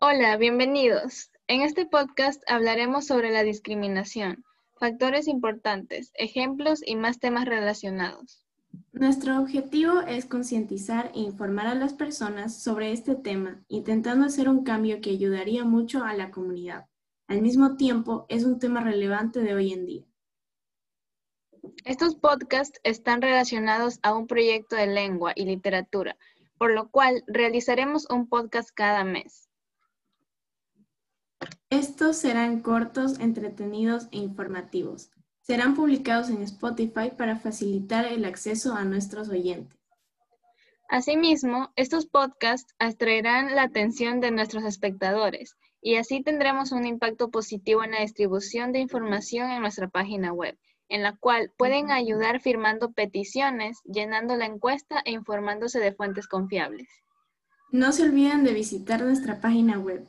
Hola, bienvenidos. En este podcast hablaremos sobre la discriminación, factores importantes, ejemplos y más temas relacionados. Nuestro objetivo es concientizar e informar a las personas sobre este tema, intentando hacer un cambio que ayudaría mucho a la comunidad. Al mismo tiempo, es un tema relevante de hoy en día. Estos podcasts están relacionados a un proyecto de lengua y literatura, por lo cual realizaremos un podcast cada mes. Estos serán cortos, entretenidos e informativos. Serán publicados en Spotify para facilitar el acceso a nuestros oyentes. Asimismo, estos podcasts atraerán la atención de nuestros espectadores y así tendremos un impacto positivo en la distribución de información en nuestra página web, en la cual pueden ayudar firmando peticiones, llenando la encuesta e informándose de fuentes confiables. No se olviden de visitar nuestra página web